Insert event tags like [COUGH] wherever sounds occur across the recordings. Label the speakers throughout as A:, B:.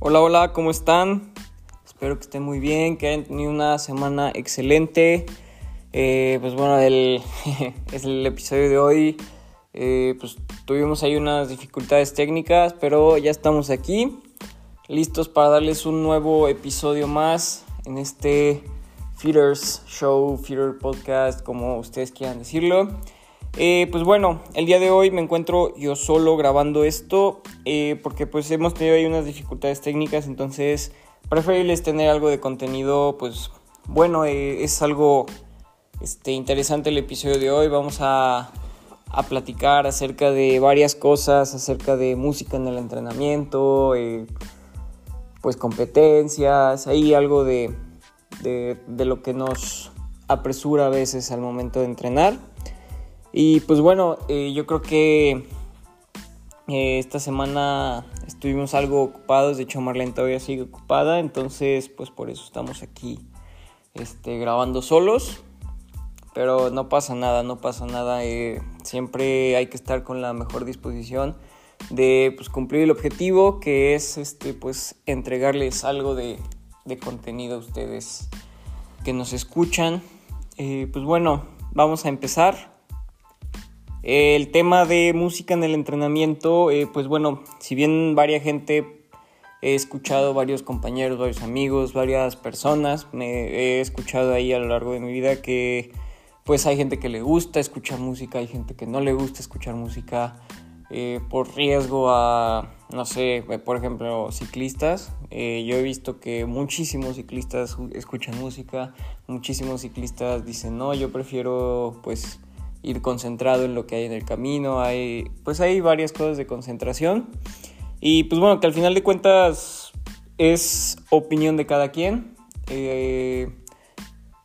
A: Hola, hola, ¿cómo están? Espero que estén muy bien, que hayan tenido una semana excelente. Eh, pues bueno, el, [LAUGHS] es el episodio de hoy. Eh, pues tuvimos ahí unas dificultades técnicas, pero ya estamos aquí, listos para darles un nuevo episodio más en este Feeders Show, Feeder Podcast, como ustedes quieran decirlo. Eh, pues bueno, el día de hoy me encuentro yo solo grabando esto eh, porque pues hemos tenido ahí unas dificultades técnicas, entonces preferibles tener algo de contenido, pues bueno, eh, es algo este, interesante el episodio de hoy, vamos a, a, platicar acerca de varias cosas, acerca de música en el entrenamiento, pues competencias, ahí algo de, de, de lo que nos apresura a veces al momento de entrenar. Y pues bueno, eh, yo creo que eh, esta semana estuvimos algo ocupados, de hecho Marlene todavía sigue ocupada, entonces pues por eso estamos aquí este, grabando solos. Pero no pasa nada, no pasa nada, eh, siempre hay que estar con la mejor disposición de pues, cumplir el objetivo que es este, pues, entregarles algo de, de contenido a ustedes que nos escuchan. pues bueno, vamos a empezar. El tema de música en el entrenamiento, eh, pues bueno, si bien varia gente he escuchado, varios compañeros, varios amigos, varias personas, me he escuchado ahí a lo largo de mi vida que pues hay gente que le gusta escuchar música, hay gente que no le gusta escuchar música eh, por riesgo a, no sé, por ejemplo, ciclistas. Eh, yo he visto que muchísimos ciclistas escuchan música, muchísimos ciclistas dicen, no, yo prefiero pues ir concentrado en lo que hay en el camino, hay, pues hay varias cosas de concentración. Y pues bueno, que al final de cuentas es opinión de cada quien. Eh,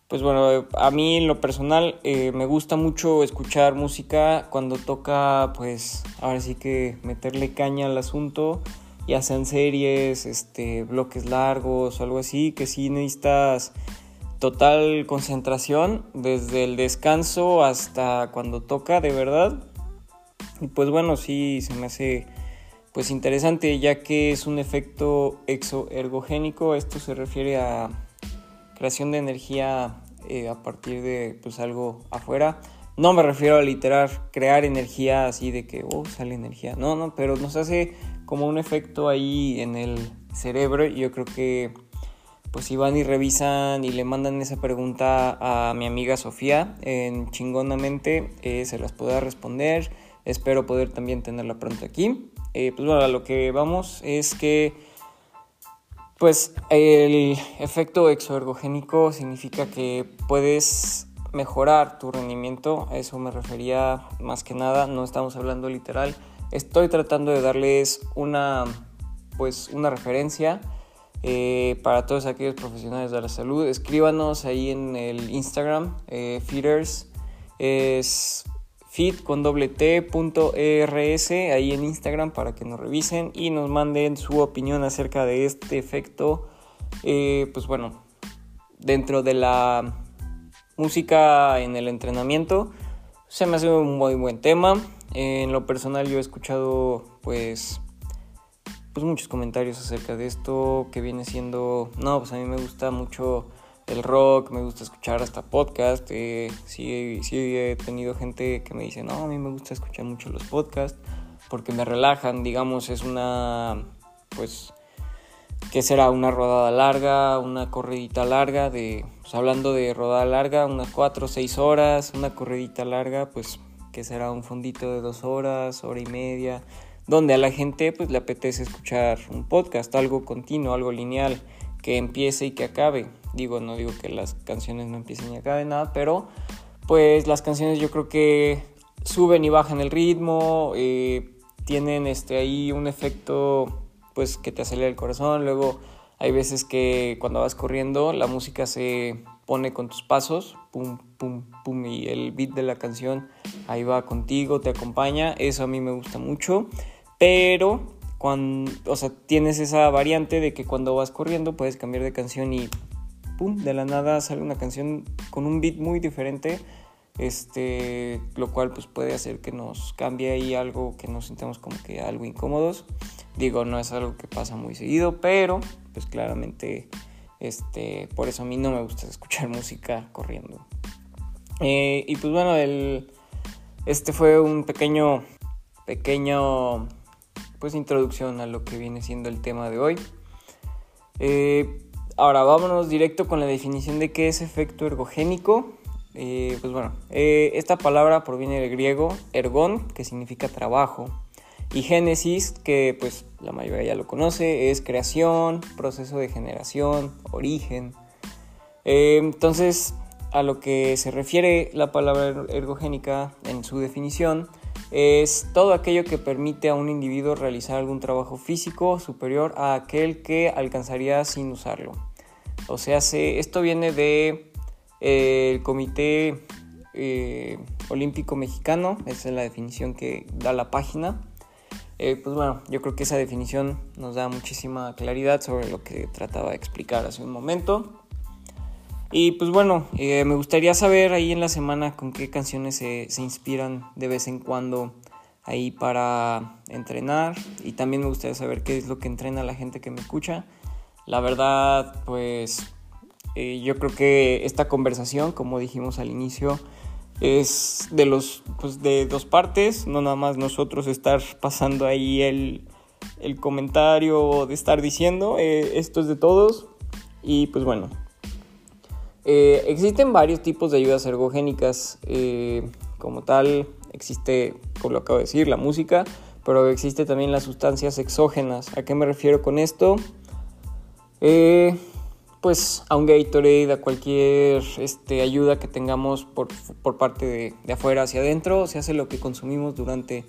A: pues bueno, a mí en lo personal eh, me gusta mucho escuchar música cuando toca, pues ahora sí que meterle caña al asunto, ya sean series, este, bloques largos algo así, que si necesitas total concentración desde el descanso hasta cuando toca de verdad. Y pues bueno, sí se me hace pues interesante ya que es un efecto exoergogénico. Esto se refiere a creación de energía eh, a partir de pues algo afuera. No me refiero a literal crear energía así de que oh, sale energía. No, no, pero nos hace como un efecto ahí en el cerebro y yo creo que pues si van y revisan y le mandan esa pregunta a mi amiga Sofía en chingonamente, eh, se las pueda responder. Espero poder también tenerla pronto aquí. Eh, pues bueno, a lo que vamos es que pues el efecto exoergogénico significa que puedes mejorar tu rendimiento, a eso me refería más que nada, no estamos hablando literal. Estoy tratando de darles una pues una referencia eh, para todos aquellos profesionales de la salud. Escríbanos ahí en el Instagram, eh, Feeders, es fit con doble t .ers, ahí en Instagram para que nos revisen y nos manden su opinión acerca de este efecto. Eh, pues bueno, dentro de la música en el entrenamiento, se me hace un muy buen tema. En lo personal yo he escuchado pues pues muchos comentarios acerca de esto que viene siendo, no, pues a mí me gusta mucho el rock, me gusta escuchar hasta podcast, eh, sí, sí he tenido gente que me dice, no, a mí me gusta escuchar mucho los podcasts porque me relajan, digamos, es una, pues, ¿qué será? Una rodada larga, una corredita larga, de, pues hablando de rodada larga, unas 4 o 6 horas, una corredita larga, pues, ¿qué será? Un fondito de 2 horas, hora y media, donde a la gente pues le apetece escuchar un podcast, algo continuo, algo lineal, que empiece y que acabe. Digo, no digo que las canciones no empiecen y acaben nada, pero pues las canciones yo creo que suben y bajan el ritmo, eh, tienen este ahí un efecto pues que te acelera el corazón, luego hay veces que cuando vas corriendo la música se pone con tus pasos, pum, pum, pum, y el beat de la canción ahí va contigo, te acompaña, eso a mí me gusta mucho. Pero cuando, o sea, tienes esa variante de que cuando vas corriendo puedes cambiar de canción y pum, de la nada sale una canción con un beat muy diferente este, lo cual pues puede hacer que nos cambie ahí algo que nos sintamos como que algo incómodos. Digo, no es algo que pasa muy seguido, pero pues claramente este, por eso a mí no me gusta escuchar [LAUGHS] música corriendo. Eh, y pues bueno, el, este fue un pequeño, pequeño, pues introducción a lo que viene siendo el tema de hoy. Eh, ahora vámonos directo con la definición de qué es efecto ergogénico. Eh, pues bueno, esta palabra proviene del griego ergon, que significa trabajo, y génesis, que pues la mayoría ya lo conoce, es creación, proceso de generación, origen. entonces, a lo que se refiere la palabra er-, ergogénica en su definición es todo aquello que permite a un individuo realizar algún trabajo físico superior a aquel que alcanzaría sin usarlo. O sea, esto viene del de, eh, Comité eh, Olímpico Mexicano, esa es la definición que da la página. Eh, pues bueno, yo creo que esa definición nos da muchísima claridad sobre lo que trataba de explicar hace un momento. Y pues bueno, eh, me gustaría saber ahí en la semana con qué canciones se, inspiran de vez en cuando ahí para entrenar. Y también me gustaría saber qué es lo que entrena la gente que me escucha. La verdad, pues eh, yo creo que esta conversación, como dijimos al inicio, es de los pues de dos partes, no nada más nosotros estar [LAUGHS] pasando ahí el, el comentario de estar diciendo, eh, esto es de todos. Y pues bueno, eh, existen varios tipos de ayudas ergogénicas. Eh, como tal, existe, como lo acabo de decir, la música, pero existe también las sustancias exógenas. ¿A qué me refiero con esto? Eh, pues a un Gatorade, a cualquier este, ayuda que tengamos por, parte de, de, afuera hacia adentro, se hace lo que consumimos durante,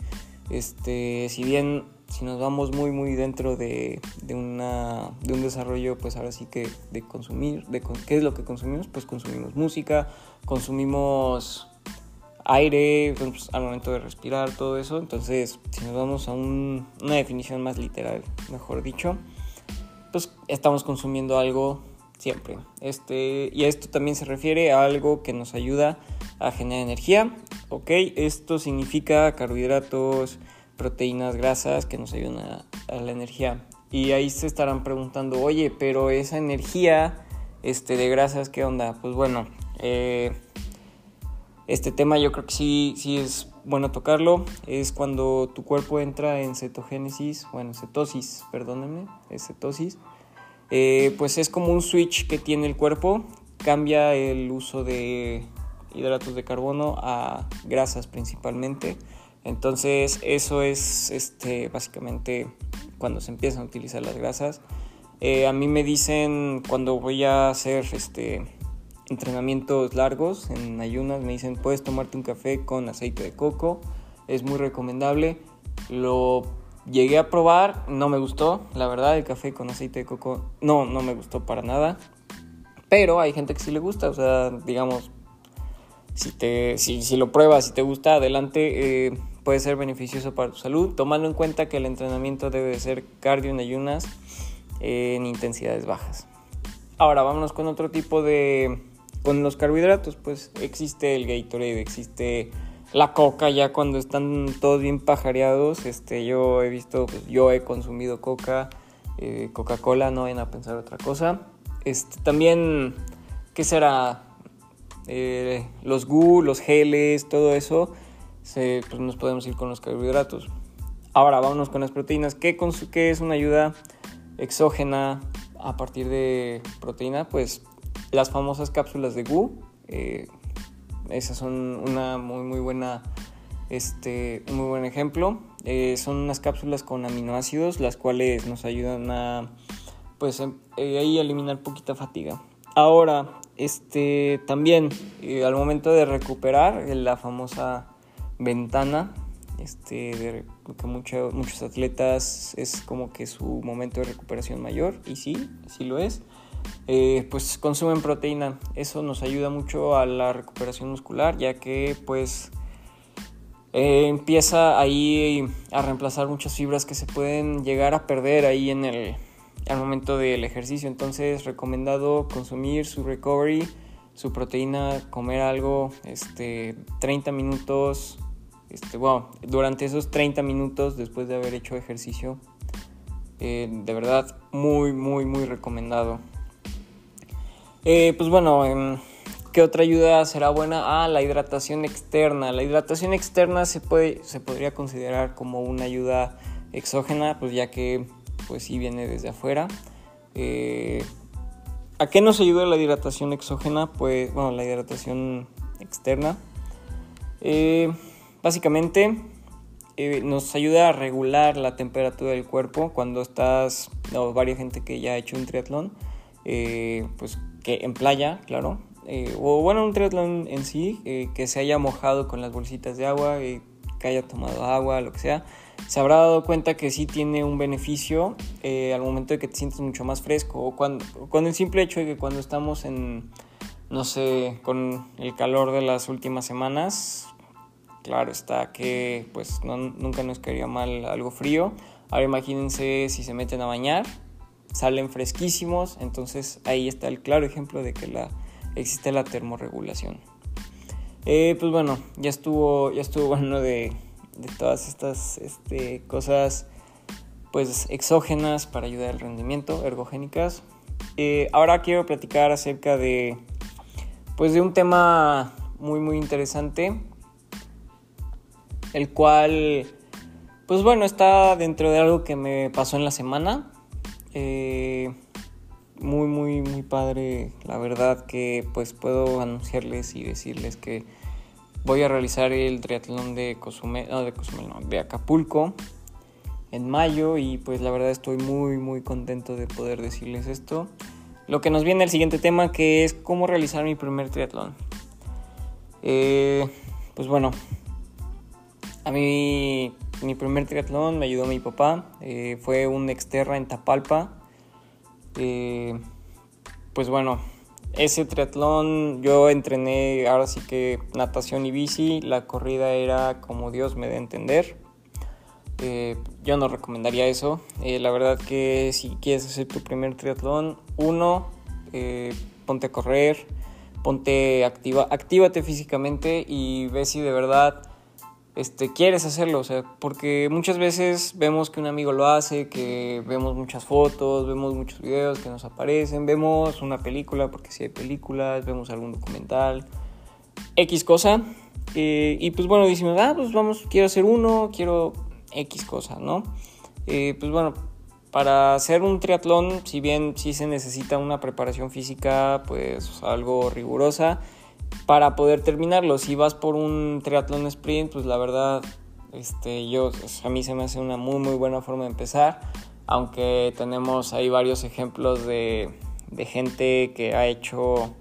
A: este, si bien si nos vamos muy muy dentro de, de, una, de un desarrollo, pues ahora sí que de consumir, de qué es lo que consumimos, pues consumimos música, consumimos aire pues, al momento de respirar, todo eso. Entonces, si nos vamos a una definición más literal, mejor dicho, pues estamos consumiendo algo siempre. Este, y esto también se refiere a algo que nos ayuda a generar energía. Ok, esto significa carbohidratos, proteínas, grasas que nos ayudan a, la energía. Y ahí se estarán preguntando, oye, pero esa energía este, de grasas, ¿qué onda? Pues bueno, eh, este tema yo creo que sí, sí es bueno tocarlo. Es cuando tu cuerpo entra en cetogénesis, bueno, cetosis, perdónenme, es cetosis. Eh, pues es como un switch que tiene el cuerpo, cambia el uso de hidratos de carbono a grasas principalmente. Entonces eso es este, básicamente cuando se empiezan a utilizar las grasas. Eh, a mí me dicen cuando voy a hacer este, entrenamientos largos en ayunas, me dicen puedes tomarte un café con aceite de coco, es muy recomendable. Lo llegué a probar, no me gustó, la verdad el café con aceite de coco no, no me gustó para nada. Pero hay gente que sí le gusta, o sea, digamos, si, te, si, si lo pruebas, si te gusta, adelante. Eh, puede ser beneficioso para tu salud, tomando en cuenta que el entrenamiento debe ser cardio en ayunas en intensidades bajas. Ahora vámonos con otro tipo de... con los carbohidratos, pues existe el Gatorade, existe la coca ya cuando están todos bien pajareados, este, yo he visto, pues, yo he consumido coca, eh, Coca-Cola, no vayan a pensar otra cosa. Este, también, ¿qué será? Eh, los GU, los geles, todo eso pues nos podemos ir con los carbohidratos. Ahora vámonos con las proteínas. ¿Qué, ¿Qué, es una ayuda exógena a partir de proteína? Pues las famosas cápsulas de GU. Eh, esas son una muy muy buena este un muy buen ejemplo. Eh, son unas cápsulas con aminoácidos las cuales nos ayudan a pues em, eh, ahí eliminar poquita fatiga. Ahora, este también al momento de recuperar la famosa ventana este, de que muchos atletas es como que su momento de recuperación mayor, y sí, sí lo es, eh, pues consumen proteína. Eso nos ayuda mucho a la recuperación muscular, ya que pues eh, empieza ahí a reemplazar muchas fibras que se pueden llegar a perder ahí en el al momento del ejercicio. Entonces, recomendado consumir su recovery su proteína, comer algo, este, 30 minutos, este, durante esos 30 minutos después de haber hecho ejercicio, eh, de verdad, muy, muy, muy recomendado. Eh, pues bueno, em, ¿qué otra ayuda será buena? Ah, la hidratación externa. La hidratación externa se, puede, se podría considerar como una ayuda exógena, pues ya que pues sí viene desde afuera. Eh, ¿A qué nos ayuda la hidratación exógena? Pues, bueno, la hidratación externa. Básicamente eh, nos ayuda a regular la temperatura del cuerpo cuando estás, o varias gente que ya ha hecho un triatlón, eh, pues que en playa, claro, eh, o bueno, un triatlón en sí, que se haya mojado con las bolsitas de agua, que haya tomado agua, lo que sea, se habrá dado cuenta que sí tiene un beneficio al momento de que te sientes mucho más fresco, o cuando, con el simple hecho de que cuando estamos en, no sé, con el calor de las últimas semanas, Claro está que pues nunca nos quería mal algo frío. Ahora imagínense si se meten a bañar, salen fresquísimos, entonces ahí está el claro ejemplo de que la, existe la termorregulación. Eh, pues bueno, ya estuvo, ya estuvo [LAUGHS] bueno de, todas estas este, cosas pues exógenas para ayudar al rendimiento, ergogénicas. Eh, ahora quiero platicar acerca de pues de un tema muy muy interesante el cual, pues bueno, está dentro de algo que me pasó en la semana. Eh, muy, muy, muy padre, la verdad que pues puedo anunciarles y decirles que voy a realizar el triatlón de Cozumel, no, de Cozumel, no, de Acapulco en mayo y pues la verdad estoy muy, muy contento de poder decirles esto. Lo que nos viene el siguiente tema que es cómo realizar mi primer triatlón. Eh, pues bueno, a mí mi primer triatlón me ayudó mi papá, eh, fue un exterra en Tapalpa. Eh, pues bueno, ese triatlón yo entrené ahora sí que natación y bici, la corrida era como Dios me dé entender. Eh, yo no recomendaría eso. la verdad que si quieres hacer tu primer triatlón, uno, ponte a correr, ponte activa, actívate físicamente y ve si de verdad este, quieres hacerlo, o sea, porque muchas veces vemos que un amigo lo hace, que vemos muchas fotos, vemos muchos videos que nos aparecen, vemos una película, porque si hay películas, vemos algún documental, X cosa, eh, y pues bueno, decimos, ah, pues vamos, quiero hacer uno, quiero X cosa, ¿no? Eh, pues bueno, para hacer un triatlón, si bien sí se necesita una preparación física, pues algo rigurosa, para poder terminarlo. Si vas por un triatlón sprint, pues la verdad, este, yo, a mí se me hace una muy, muy buena forma de empezar. Aunque tenemos ahí varios ejemplos de, de gente que ha hecho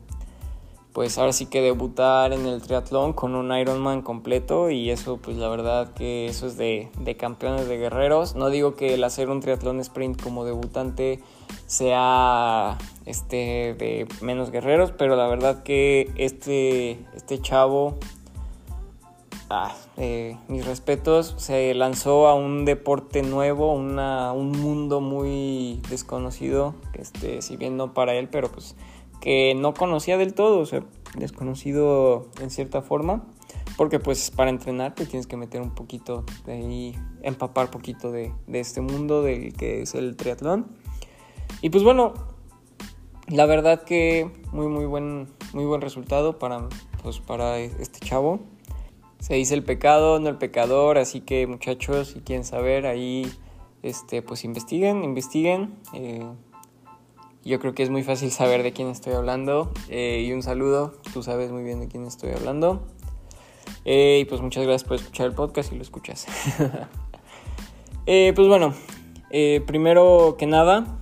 A: pues ahora sí que debutar en el triatlón con un Ironman completo y eso pues la verdad que eso es de, campeones de guerreros. No digo que el hacer un triatlón sprint como debutante sea este de menos guerreros, pero la verdad que este, este chavo, ah, eh, mis respetos, se lanzó a un deporte nuevo, una, un mundo muy desconocido, este, si bien no para él, pero pues que no conocía del todo, o sea, desconocido en cierta forma, porque pues para entrenar te tienes que meter un poquito de ahí, empapar poquito de, este mundo del que es el triatlón. Y pues bueno, la verdad que muy muy buen, muy buen resultado para, pues, para este chavo. Se dice el pecado, no el pecador, así que muchachos, si quieren saber, ahí este, pues investiguen, investiguen. Eh, yo creo que es muy fácil saber de quién estoy hablando. Eh, y un saludo, tú sabes muy bien de quién estoy hablando. Eh, y pues muchas gracias por escuchar el podcast y lo escuchas. [LAUGHS] Eh, pues bueno, primero que nada,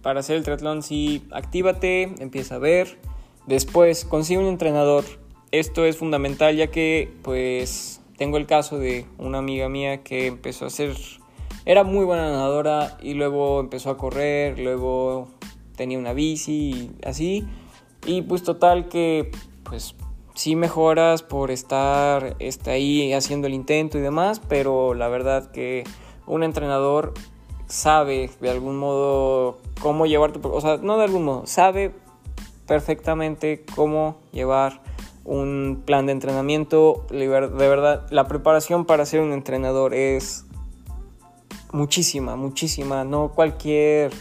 A: para hacer el triatlón sí, actívate, empieza a ver. Después, consigue un entrenador. Esto es fundamental ya que pues tengo el caso de una amiga mía que empezó a hacer... Era muy buena nadadora y luego empezó a correr, luego tenía una bici y así. Y pues total que pues sí mejoras por estar está ahí haciendo el intento y demás, pero la verdad que un entrenador sabe de algún modo cómo llevarte, o sea, no de algún modo, sabe perfectamente cómo llevar un plan de entrenamiento. De verdad, la preparación para ser un entrenador es muchísima, muchísima. No cualquier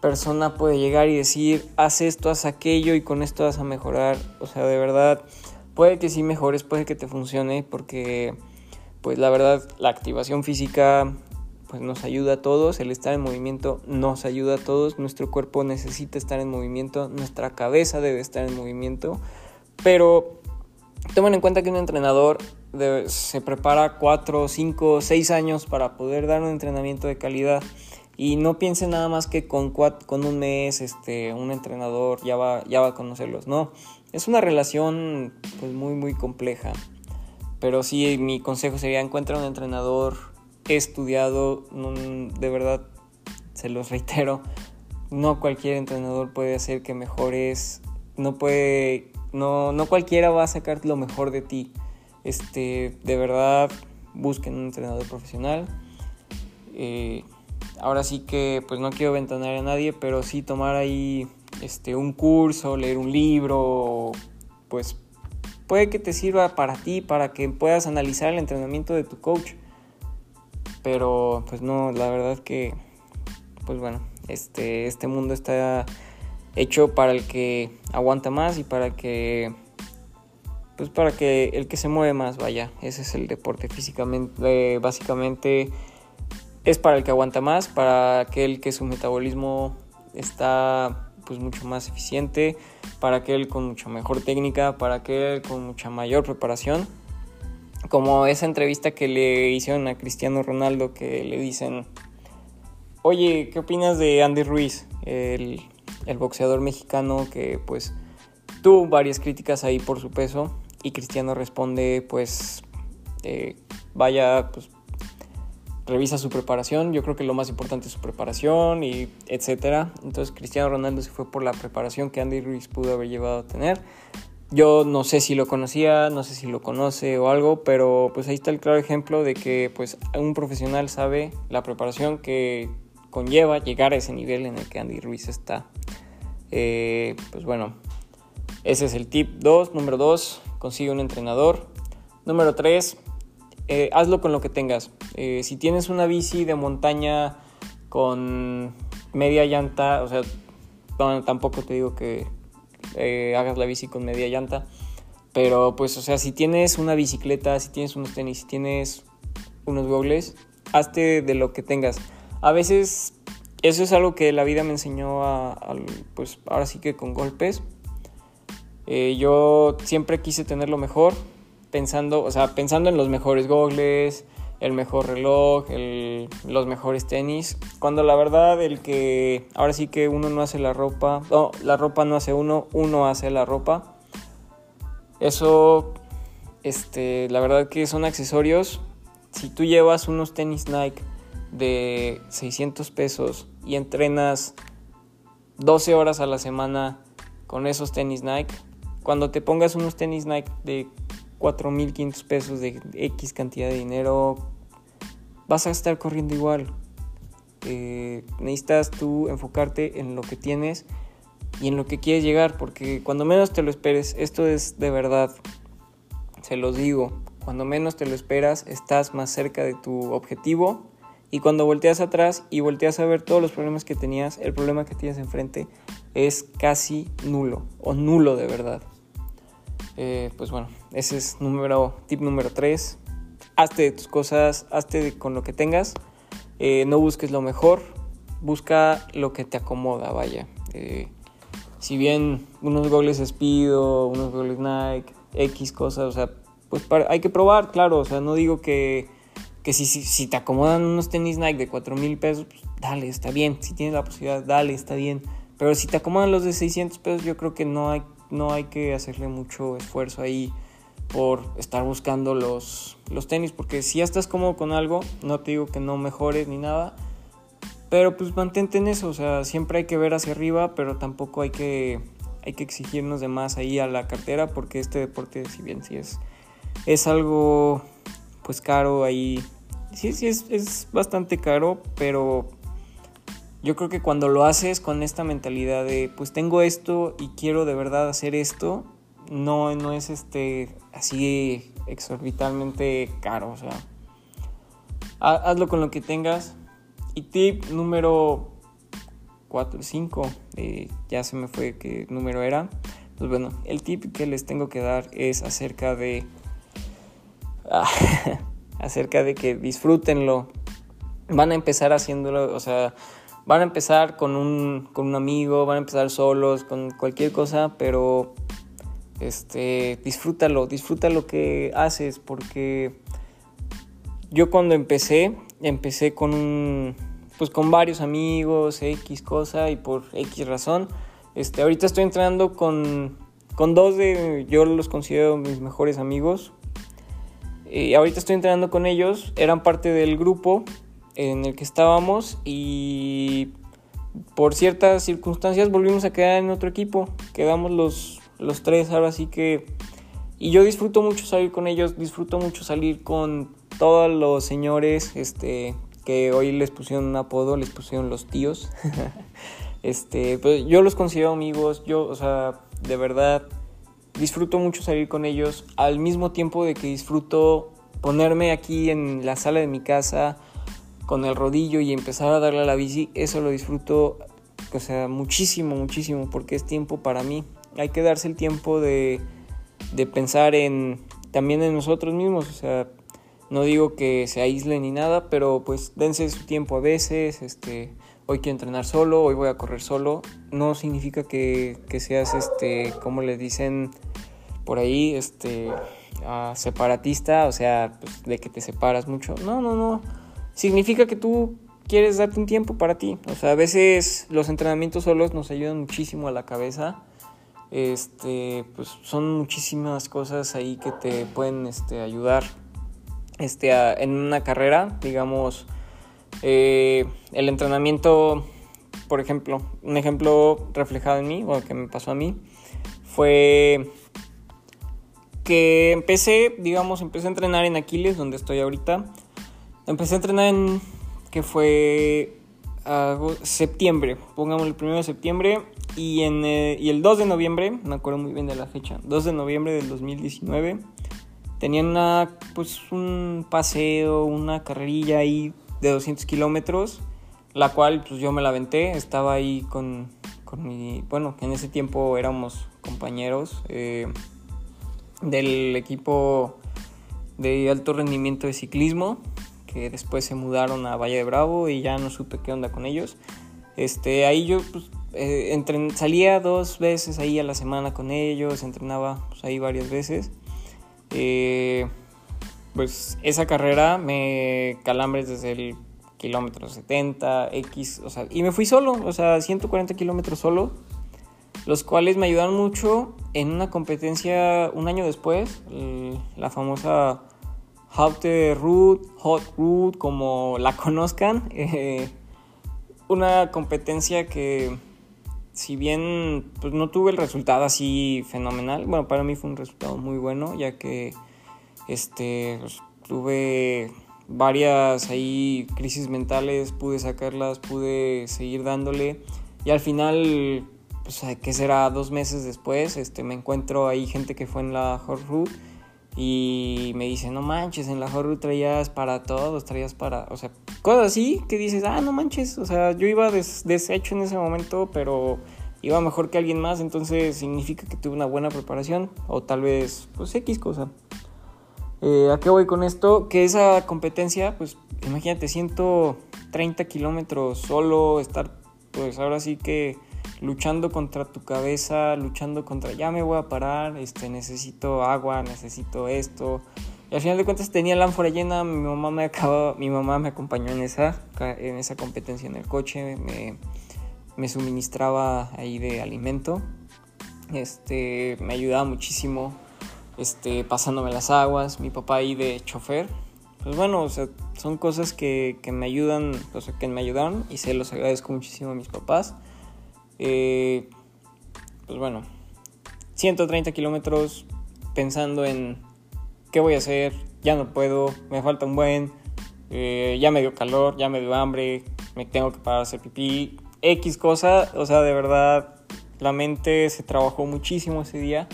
A: persona puede llegar y decir, haz esto, haz aquello y con esto vas a mejorar. O sea, de verdad, puede que sí mejores, puede que te funcione, porque pues la verdad la activación física pues nos ayuda a todos, el estar en movimiento nos ayuda a todos, nuestro cuerpo necesita estar en movimiento, nuestra cabeza debe estar en movimiento, pero tomen en cuenta que un entrenador se prepara 4, 5, 6 años para poder dar un entrenamiento de calidad y no piensen nada más que con, con un mes este, un entrenador ya va, ya va a conocerlos, no, es una relación pues muy muy compleja. Pero sí, mi consejo sería encuentra un entrenador estudiado, de verdad, se los reitero, no cualquier entrenador puede hacer que mejores, no puede, no, no cualquiera va a sacar lo mejor de ti. Este, de verdad, busquen un entrenador profesional. Eh, ahora sí que, pues no quiero ventanar a nadie, pero sí tomar ahí este, un curso, leer un libro, pues puede que te sirva para ti, para que puedas analizar el entrenamiento de tu coach. Pero pues no, la verdad que, pues bueno, este, este mundo está hecho para el que aguanta más y para que, pues para que el que se mueve más, vaya, ese es el deporte físicamente, básicamente es para el que aguanta más, para aquel que su metabolismo está pues mucho más eficiente, para aquel con mucha mejor técnica, para aquel con mucha mayor preparación. Como esa entrevista que le hicieron a Cristiano Ronaldo que le dicen, oye, ¿qué opinas de Andy Ruiz, el, el boxeador mexicano que pues tuvo varias críticas ahí por su peso? Y Cristiano responde, pues, eh, vaya, pues revisa su preparación. Yo creo que lo más importante es su preparación y etcétera. Entonces Cristiano Ronaldo se fue por la preparación que Andy Ruiz pudo haber llevado a tener. Yo no sé si lo conocía, no sé si lo conoce o algo, pero pues ahí está el claro ejemplo de que pues un profesional sabe la preparación que conlleva llegar a ese nivel en el que Andy Ruiz está. Eh, pues bueno, ese es el tip 2. Número 2, consigue un entrenador. Número 3, eh, hazlo con lo que tengas. Eh, si tienes una bici de montaña con media llanta, o sea, tampoco te digo que eh, hagas la bici con media llanta, pero pues, o sea, si tienes una bicicleta, si tienes unos tenis, si tienes unos goggles, hazte de lo que tengas. A veces eso es algo que la vida me enseñó a, pues ahora sí que con golpes. yo siempre quise tener lo mejor, pensando, o sea, pensando en los mejores gogles, el mejor reloj, los mejores tenis, cuando la verdad el que ahora sí que uno no hace la ropa, no, la ropa no hace uno, uno hace la ropa. Eso, este, la verdad que son accesorios. Si tú llevas unos tenis Nike de 600 pesos y entrenas 12 horas a la semana con esos tenis Nike, cuando te pongas unos tenis Nike de 4.500 pesos de X cantidad de dinero, vas a estar corriendo igual. Eh, necesitas tú enfocarte en lo que tienes y en lo que quieres llegar, porque cuando menos te lo esperes, esto es de verdad, se los digo, cuando menos te lo esperas, estás más cerca de tu objetivo y cuando volteas atrás y volteas a ver todos los problemas que tenías, el problema que tienes enfrente es casi nulo o nulo de verdad. Eh, pues bueno, ese es número, tip número 3. Hazte de tus cosas, hazte con lo que tengas. Eh, no busques lo mejor, busca lo que te acomoda, vaya. Eh, si bien unos goggles Speedo, unos goggles Nike, X cosas, o sea, pues hay que probar, claro, o sea, no digo que, que si, si, te acomodan unos tenis Nike de 4 mil pesos, pues dale, está bien, si tienes la posibilidad, dale, está bien. Pero si te acomodan los de 600 pesos, yo creo que no hay, no hay que hacerle mucho esfuerzo ahí por estar buscando los, los tenis, porque si ya estás cómodo con algo, no te digo que no mejores ni nada, pero pues mantente en eso, o sea, siempre hay que ver hacia arriba, pero tampoco hay que, hay que exigirnos de más ahí a la cartera, porque este deporte, si bien sí es, es algo pues caro ahí, sí, sí es, es bastante caro, pero yo creo que cuando lo haces con esta mentalidad de, pues tengo esto y quiero de verdad hacer esto, no, no es este así exorbitalmente caro, o sea, hazlo con lo que tengas. Y tip número 4, 5, eh, ya se me fue qué número era. Pues bueno, el tip que les tengo que dar es acerca de... [LAUGHS] acerca de que disfrútenlo. Van a empezar haciéndolo, o sea, van a empezar con un, con un amigo, van a empezar solos, con cualquier cosa, pero este, disfrútalo, disfruta lo que haces, porque yo cuando empecé, empecé con un, pues con varios amigos, X cosa, y por X razón, este, ahorita estoy entrenando con, con dos de, yo los considero mis mejores amigos, y ahorita estoy entrenando con ellos, eran parte del grupo en el que estábamos y por ciertas circunstancias volvimos a quedar en otro equipo. Quedamos los, los tres ahora sí que... Y yo disfruto mucho salir con ellos, disfruto mucho salir con todos los señores, este, que hoy les pusieron un apodo, les pusieron los tíos. [LAUGHS] este, pues yo los considero amigos, yo, o sea, de verdad disfruto mucho salir con ellos, al mismo tiempo de que disfruto ponerme aquí en la sala de mi casa, con el rodillo y empezar a darle a la bici, eso lo disfruto, o sea, muchísimo, muchísimo, porque es tiempo para mí. Hay que darse el tiempo de, de pensar en también en nosotros mismos, o sea, no digo que se aíslen ni nada, pero pues dense su tiempo a veces, este, hoy quiero entrenar solo, hoy voy a correr solo, no significa que, que seas, este, como le dicen por ahí, este, uh, separatista, o sea, pues, de que te separas mucho, no, no, no, significa que tú quieres darte un tiempo para ti. O sea, a veces los entrenamientos solos nos ayudan muchísimo a la cabeza. Este, pues son muchísimas cosas ahí que te pueden este, ayudar este, en una carrera. Digamos, eh, el entrenamiento, por ejemplo, un ejemplo reflejado en mí, o que me pasó a mí, fue que empecé, digamos, empecé a entrenar en Aquiles, donde estoy ahorita. Empecé a entrenar en que fue septiembre, pongamos el 1 de septiembre y, en, eh, y el 2 de noviembre, me acuerdo muy bien de la fecha, 2 de noviembre del 2019, tenían una, pues un paseo, una carrerilla ahí de 200 kilómetros, la cual pues yo me la aventé, estaba ahí con, con mi, bueno, en ese tiempo éramos compañeros eh, del equipo de alto rendimiento de ciclismo, que después se mudaron a Valle de Bravo y ya no supe qué onda con ellos. Este, ahí yo pues, eh, salía dos veces ahí a la semana con ellos, entrenaba pues, ahí varias veces. Eh, pues esa carrera me calambres desde el kilómetro 70, X, o sea, y me fui solo, o sea, 140 kilómetros solo, los cuales me ayudaron mucho en una competencia un año después, la famosa Haute Route, Hot Route, como la conozcan. Eh, una competencia que, si bien pues, no tuve el resultado así fenomenal, bueno, para mí fue un resultado muy bueno, ya que este, pues, tuve varias ahí crisis mentales, pude sacarlas, pude seguir dándole. Y al final, pues, ¿qué será? Dos meses después, este, me encuentro ahí gente que fue en la Hot Route y me dice, no manches, en la Horror traías para todos, traías para, o sea, cosas así que dices, ah, no manches, o sea, yo iba deshecho en ese momento, pero iba mejor que alguien más, entonces significa que tuve una buena preparación, o tal vez, pues X cosa. Eh, ¿A qué voy con esto? Que esa competencia, pues imagínate, 130 kilómetros solo, estar, pues ahora sí que luchando contra tu cabeza, luchando contra ya me voy a parar, este, necesito agua, necesito esto. Y al final de cuentas tenía la ánfora llena, mi mamá me acababa, mi mamá me acompañó en esa, en esa competencia en el coche, me, me suministraba ahí de alimento, este, me ayudaba muchísimo, este, pasándome las aguas, mi papá ahí de chofer. Pues bueno, o sea, son cosas que, que me ayudan, o sea, que me ayudaron y se los agradezco muchísimo a mis papás. Eh, pues bueno, 130 kilómetros pensando en qué voy a hacer, ya no puedo, me falta un buen, eh, ya me dio calor, ya me dio hambre, me tengo que parar a hacer pipí, X cosa, o sea, de verdad, la mente se trabajó muchísimo ese día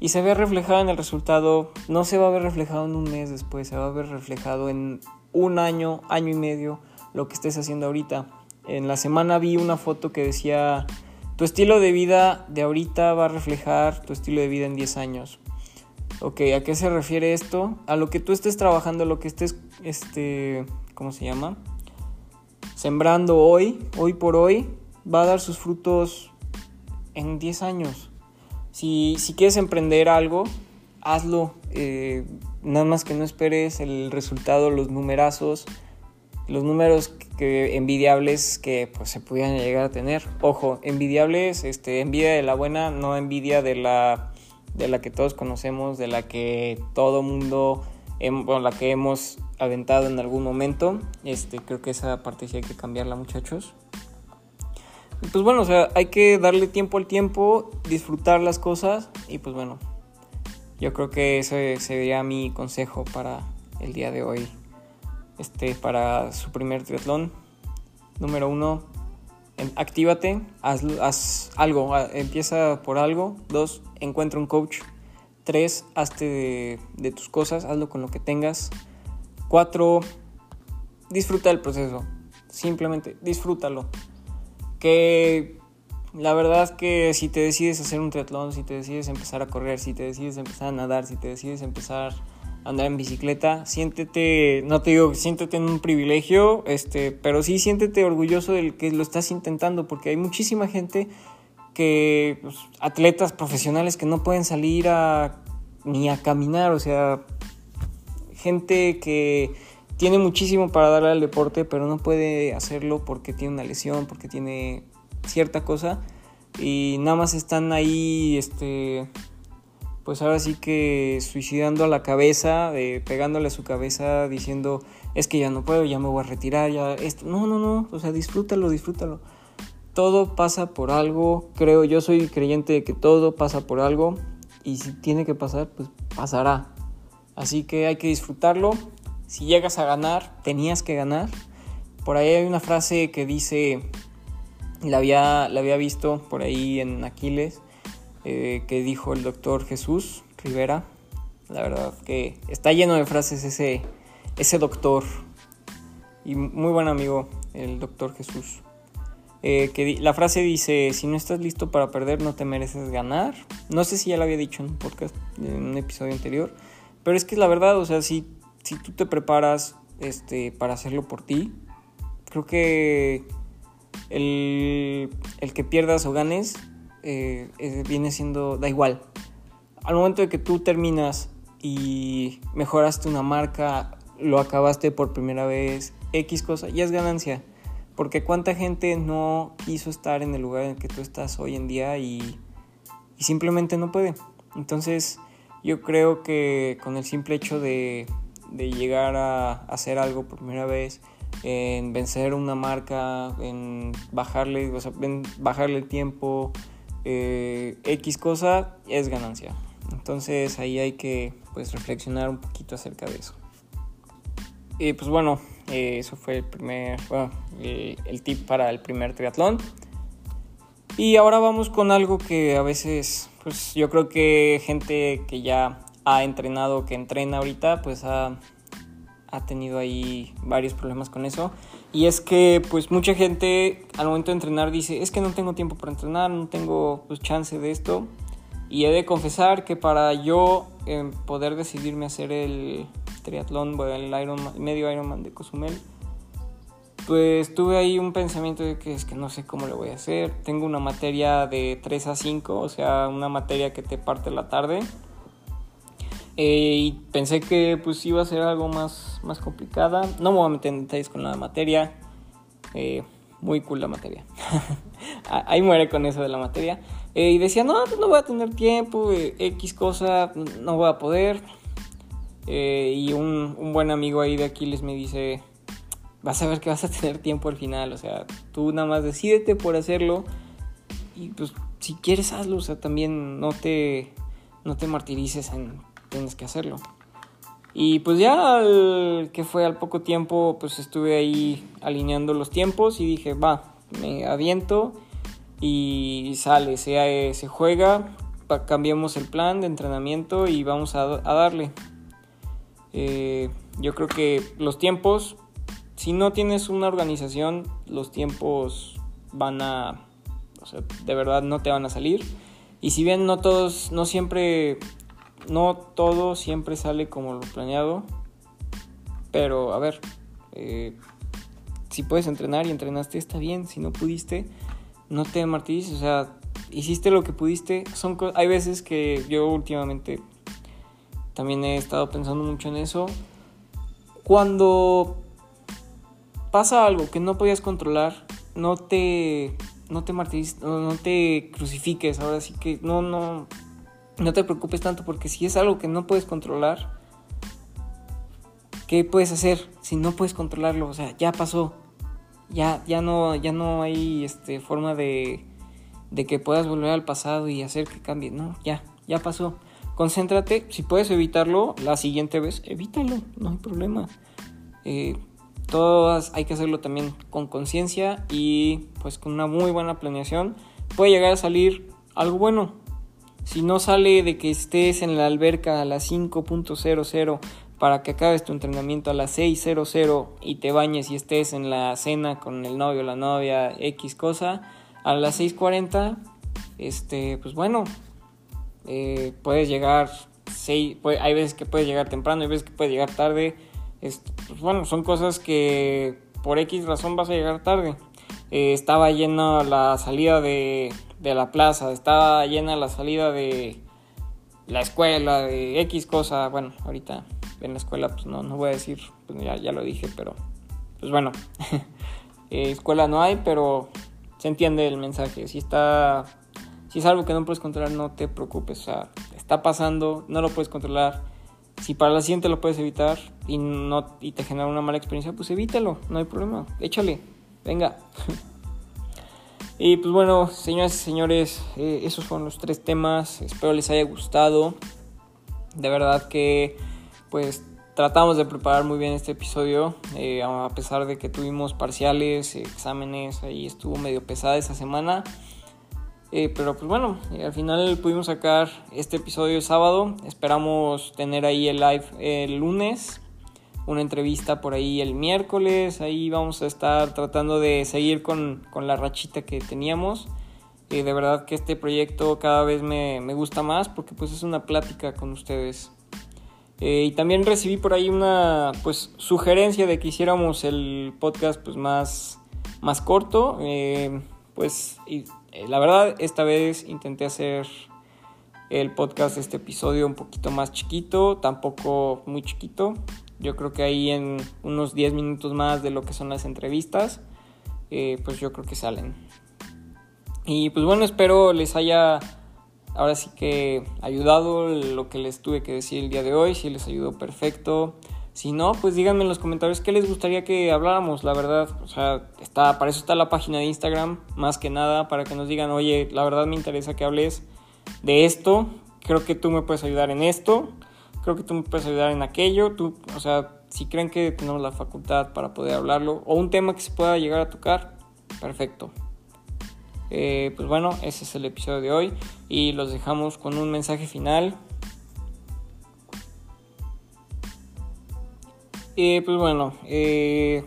A: y se ve reflejado en el resultado, no se va a ver reflejado en un mes después, se va a ver reflejado en un año, año y medio, lo que estés haciendo ahorita. En la semana vi una foto que decía, tu estilo de vida de ahorita va a reflejar tu estilo de vida en 10 años. Ok, ¿a qué se refiere esto? A lo que tú estés trabajando, lo que estés, este, ¿cómo se llama? Sembrando hoy, hoy por hoy, va a dar sus frutos en 10 años. Si, si quieres emprender algo, hazlo. Eh, nada más que no esperes el resultado, los numerazos, los números que envidiables que pues, se pudieran llegar a tener. Ojo, envidiables, este, envidia de la buena, no envidia de la de la que todos conocemos, de la que todo mundo, la que hemos aventado en algún momento. Este, creo que esa parte sí hay que cambiarla, muchachos. pues bueno, o sea, hay que darle tiempo al tiempo, disfrutar las cosas y pues bueno, yo creo que ese sería mi consejo para el día de hoy. Este, para su primer triatlón. Número uno, actívate, haz, algo, empieza por algo. Dos, encuentra un coach. Tres, hazte de, tus cosas, hazlo con lo que tengas. Cuatro, disfruta del proceso. Simplemente disfrútalo. Que la verdad que si te decides hacer un triatlón, si te decides empezar a correr, si te decides empezar a nadar, si te decides empezar andar en bicicleta, siéntete, no te digo, siéntete en un privilegio, este, pero sí siéntete orgulloso del que lo estás intentando, porque hay muchísima gente que, pues, atletas profesionales que no pueden salir a, ni a caminar, o sea, gente que tiene muchísimo para darle al deporte, pero no puede hacerlo porque tiene una lesión, porque tiene cierta cosa, y nada más están ahí, este, pues ahora sí que suicidando a la cabeza, pegándole a su cabeza, diciendo, es que ya no puedo, ya me voy a retirar, ya esto. No, no, no, o sea, disfrútalo, disfrútalo. Todo pasa por algo, creo, yo soy creyente de que todo pasa por algo y si tiene que pasar, pues pasará. Así que hay que disfrutarlo. Si llegas a ganar, tenías que ganar. Por ahí hay una frase que dice, la había, la había visto por ahí en Aquiles, eh, que dijo el doctor Jesús Rivera. La verdad que está lleno de frases ese, ese doctor. Y muy buen amigo, el doctor Jesús. Eh, que la frase dice, si no estás listo para perder, no te mereces ganar. No sé si ya lo había dicho en un podcast, en un episodio anterior. Pero es que es la verdad, o sea, si, si tú te preparas este, para hacerlo por ti, creo que el, el que pierdas o ganes eh, viene siendo, da igual. Al momento de que tú terminas y mejoraste una marca, lo acabaste por primera vez, X cosa, ya es ganancia. Porque cuánta gente no quiso estar en el lugar en que tú estás hoy en día y, simplemente no puede. Entonces yo creo que con el simple hecho de, llegar a hacer algo por primera vez, en vencer una marca, en bajarle, en bajarle el tiempo, eh, X cosa es ganancia. Entonces ahí hay que pues reflexionar un poquito acerca de eso. Y pues bueno, eh, eso fue el primer, el tip para el primer triatlón. Y ahora vamos con algo que a veces, pues yo creo que gente que ya ha entrenado, que entrena ahorita, pues ha, ha tenido ahí varios problemas con eso. Y es que pues mucha gente al momento de entrenar dice, es que no tengo tiempo para entrenar, no tengo pues, chance de esto. Y he de confesar que para yo eh, poder decidirme hacer el triatlón, el Ironman, medio Ironman de Cozumel, pues tuve ahí un pensamiento de que es que no sé cómo lo voy a hacer. Tengo una materia de 3 a 5, o sea, una materia que te parte la tarde. Eh, y pensé que pues iba a ser algo más, más complicada. No me voy a meter en detalles con la materia. Eh, muy cool la materia. [LAUGHS] Ahí muere con eso de la materia. Eh, y decía, no, pues no voy a tener tiempo, X cosa, no voy a poder. y un, un, buen amigo ahí de Aquiles me dice, vas a ver que vas a tener tiempo al final. O sea, tú nada más decídete por hacerlo. Y pues si quieres hazlo. O sea, también no te, no te martirices en tienes que hacerlo. Y pues ya que fue al poco tiempo, pues estuve ahí alineando los tiempos y dije, va, me aviento y sale, se, se juega, cambiamos el plan de entrenamiento y vamos a, darle. Eh, yo creo que los tiempos, si no tienes una organización, los tiempos van a, o de verdad no te van a salir. Y si bien no todos, no siempre no todo siempre sale como lo planeado, pero a ver, eh, si puedes entrenar y entrenaste está bien, si no pudiste, no te martirices, o sea, hiciste lo que pudiste. Son hay veces que yo últimamente también he estado pensando mucho en eso. Cuando pasa algo que no podías controlar, no te no te martirices, no te crucifiques, ahora sí que no no no te preocupes tanto porque si es algo que no puedes controlar, ¿qué puedes hacer si no puedes controlarlo? O sea, ya pasó. Ya, ya no, ya no hay este, forma de, de que puedas volver al pasado y hacer que cambie. No, ya, ya pasó. Concéntrate, si puedes evitarlo la siguiente vez, evítalo, no hay problema. Eh, todas hay que hacerlo también con conciencia y pues con una muy buena planeación puede llegar a salir algo bueno. Si no sale de que estés en la alberca a las 5.00 para que acabes tu entrenamiento a las 6.00 y te bañes y estés en la cena con el novio, la novia, X cosa, a las 6.40, este, pues bueno, eh, puedes llegar, hay veces que puedes llegar temprano, hay veces que puedes llegar tarde, pues bueno, son cosas que por X razón vas a llegar tarde. Eh, estaba llena la salida de, de la plaza, estaba llena la salida de la escuela, de X cosa, bueno, ahorita en la escuela pues no, no voy a decir, pues ya, ya lo dije, pero pues bueno, [LAUGHS] eh, escuela no hay, pero se entiende el mensaje, si está, si es algo que no puedes controlar, no te preocupes, o sea, está pasando, no lo puedes controlar, si para la siguiente lo puedes evitar y, no, y te genera una mala experiencia, pues evítalo, no hay problema, échale, venga. [LAUGHS] Y pues bueno, señoras y señores, eh, esos fueron los tres temas. Espero les haya gustado. De verdad que pues tratamos de preparar muy bien este episodio. Eh, a pesar de que tuvimos parciales, exámenes, ahí estuvo medio pesada esa semana. Eh, pero pues bueno, al final pudimos sacar este episodio el sábado. Esperamos tener ahí el live el lunes una entrevista por ahí el miércoles. Ahí vamos a estar tratando de seguir con, la rachita que teníamos. y de verdad que este proyecto cada vez me, gusta más porque pues es una plática con ustedes. Eh, y también recibí por ahí una pues sugerencia de que hiciéramos el podcast pues más, más corto. Eh, pues y, eh, la verdad esta vez intenté hacer el podcast, este episodio un poquito más chiquito, tampoco muy chiquito. Yo creo que ahí en unos 10 minutos más de lo que son las entrevistas, eh, pues yo creo que salen. Y pues bueno, espero les haya ahora sí que ayudado lo que les tuve que decir el día de hoy. Si les ayudó, perfecto. Si no, pues díganme en los comentarios qué les gustaría que habláramos, la verdad. O sea, está, para eso está la página de Instagram, más que nada, para que nos digan, oye, la verdad me interesa que hables de esto. Creo que tú me puedes ayudar en esto creo que tú me puedes ayudar en aquello, tú, o sea, si creen que tenemos la facultad para poder hablarlo, o un tema que se pueda llegar a tocar, perfecto. Eh, pues bueno, ese es el episodio de hoy y los dejamos con un mensaje final. Y pues bueno, eh,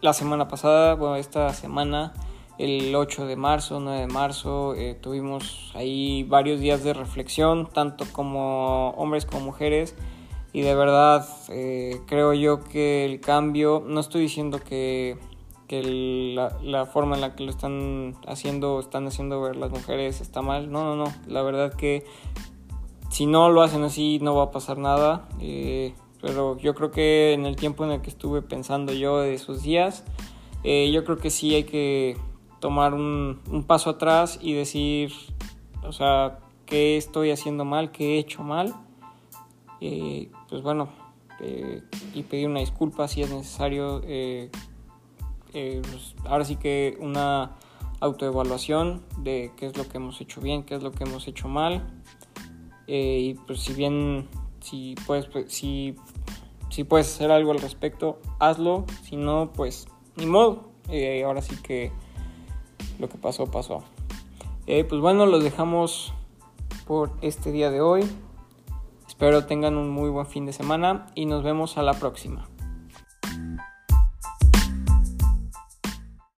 A: la semana pasada, bueno, esta semana el 8 de marzo, 9 de marzo. Eh, tuvimos ahí varios días de reflexión, tanto como hombres como mujeres. Y de verdad eh, creo yo que el cambio, no estoy diciendo que, la, forma en la que lo están haciendo, están haciendo ver las mujeres está mal. No, no, no. La verdad que si no lo hacen así no va a pasar nada. Eh, pero yo creo que en el tiempo en el que estuve pensando yo de esos días, yo creo que sí hay que tomar un, paso atrás y decir, o sea, qué estoy haciendo mal, qué he hecho mal. Eh, pues bueno, eh, y pedir una disculpa si es necesario. Eh, pues ahora sí que una autoevaluación de qué es lo que hemos hecho bien, qué es lo que hemos hecho mal. y pues si bien, si puedes, si si puedes hacer algo al respecto, hazlo. Si no, pues ni modo. Eh, ahora sí que lo que pasó, pasó. Eh, pues bueno, los dejamos por este día de hoy. Espero tengan un muy buen fin de semana y nos vemos a la próxima.